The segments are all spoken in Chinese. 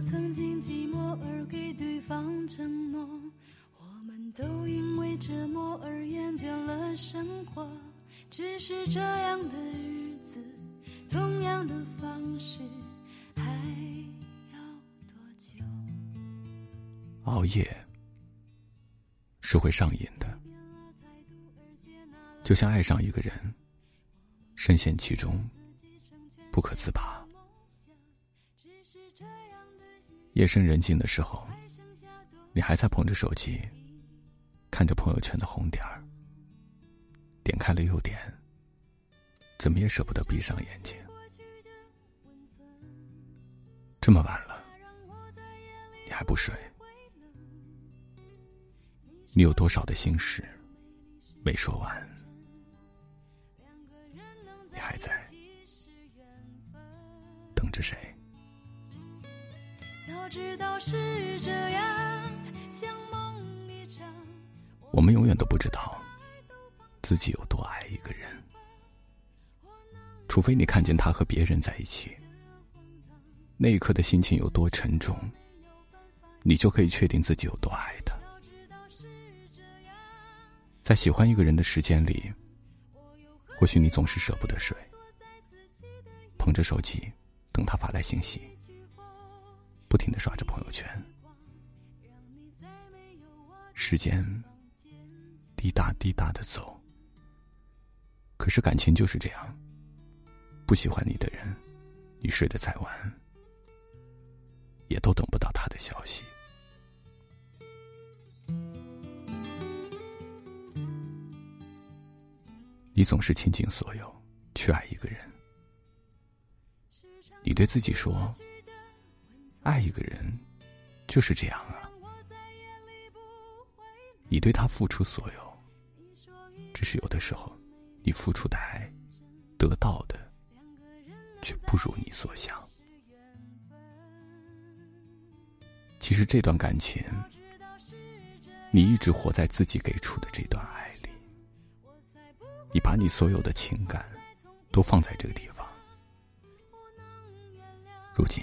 曾经寂寞而给对方承诺，我们都因为折磨而厌倦了生活。只是这样的日子，同样的方式，还要多久？熬夜是会上瘾的，就像爱上一个人，深陷其中，不可自拔。夜深人静的时候，你还在捧着手机，看着朋友圈的红点儿，点开了又点，怎么也舍不得闭上眼睛。这么晚了，你还不睡？你有多少的心事没说完？你还在等着谁？我们永远都不知道自己有多爱一个人，除非你看见他和别人在一起，那一刻的心情有多沉重，你就可以确定自己有多爱他。在喜欢一个人的时间里，或许你总是舍不得睡，捧着手机等他发来信息。不停的刷着朋友圈，时间滴答滴答的走。可是感情就是这样，不喜欢你的人，你睡得再晚，也都等不到他的消息。你总是倾尽所有去爱一个人，你对自己说。爱一个人，就是这样啊。你对他付出所有，只是有的时候，你付出的爱，得到的，却不如你所想。其实这段感情，你一直活在自己给出的这段爱里，你把你所有的情感，都放在这个地方，如今。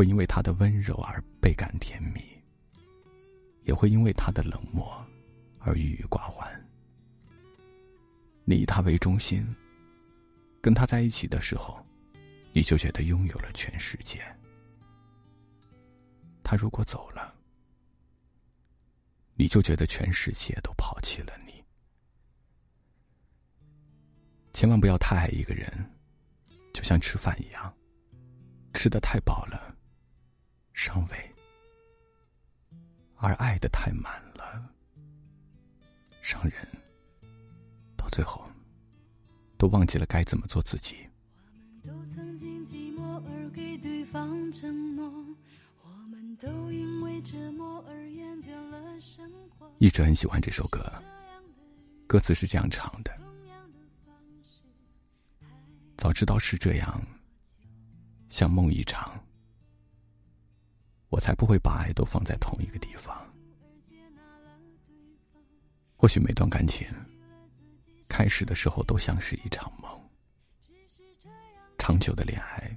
会因为他的温柔而倍感甜蜜，也会因为他的冷漠而郁郁寡欢。你以他为中心，跟他在一起的时候，你就觉得拥有了全世界。他如果走了，你就觉得全世界都抛弃了你。千万不要太爱一个人，就像吃饭一样。吃的太饱了，伤胃；而爱的太满了，伤人。到最后，都忘记了该怎么做自己。一直很喜欢这首歌，歌词是这样唱的：早知道是这样。像梦一场，我才不会把爱都放在同一个地方。或许每段感情开始的时候都像是一场梦，长久的恋爱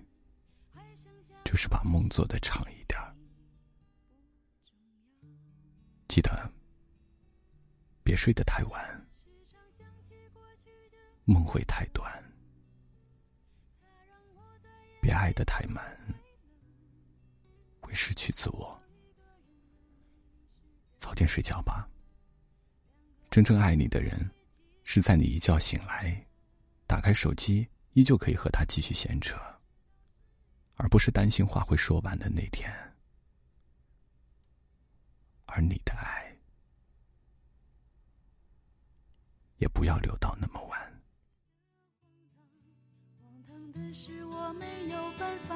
就是把梦做的长一点。记得别睡得太晚，梦会太短。别爱的太满，失去自我。早点睡觉吧。真正爱你的人，是在你一觉醒来，打开手机，依旧可以和他继续闲扯，而不是担心话会说完的那天。而你的爱，也不要留到那么晚。是我没有办法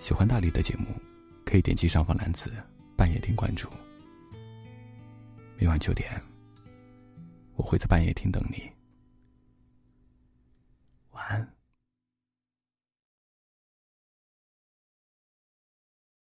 喜欢大理的节目可以点击上方蓝字半夜听关注。每晚九点我会在半夜听等你。晚安。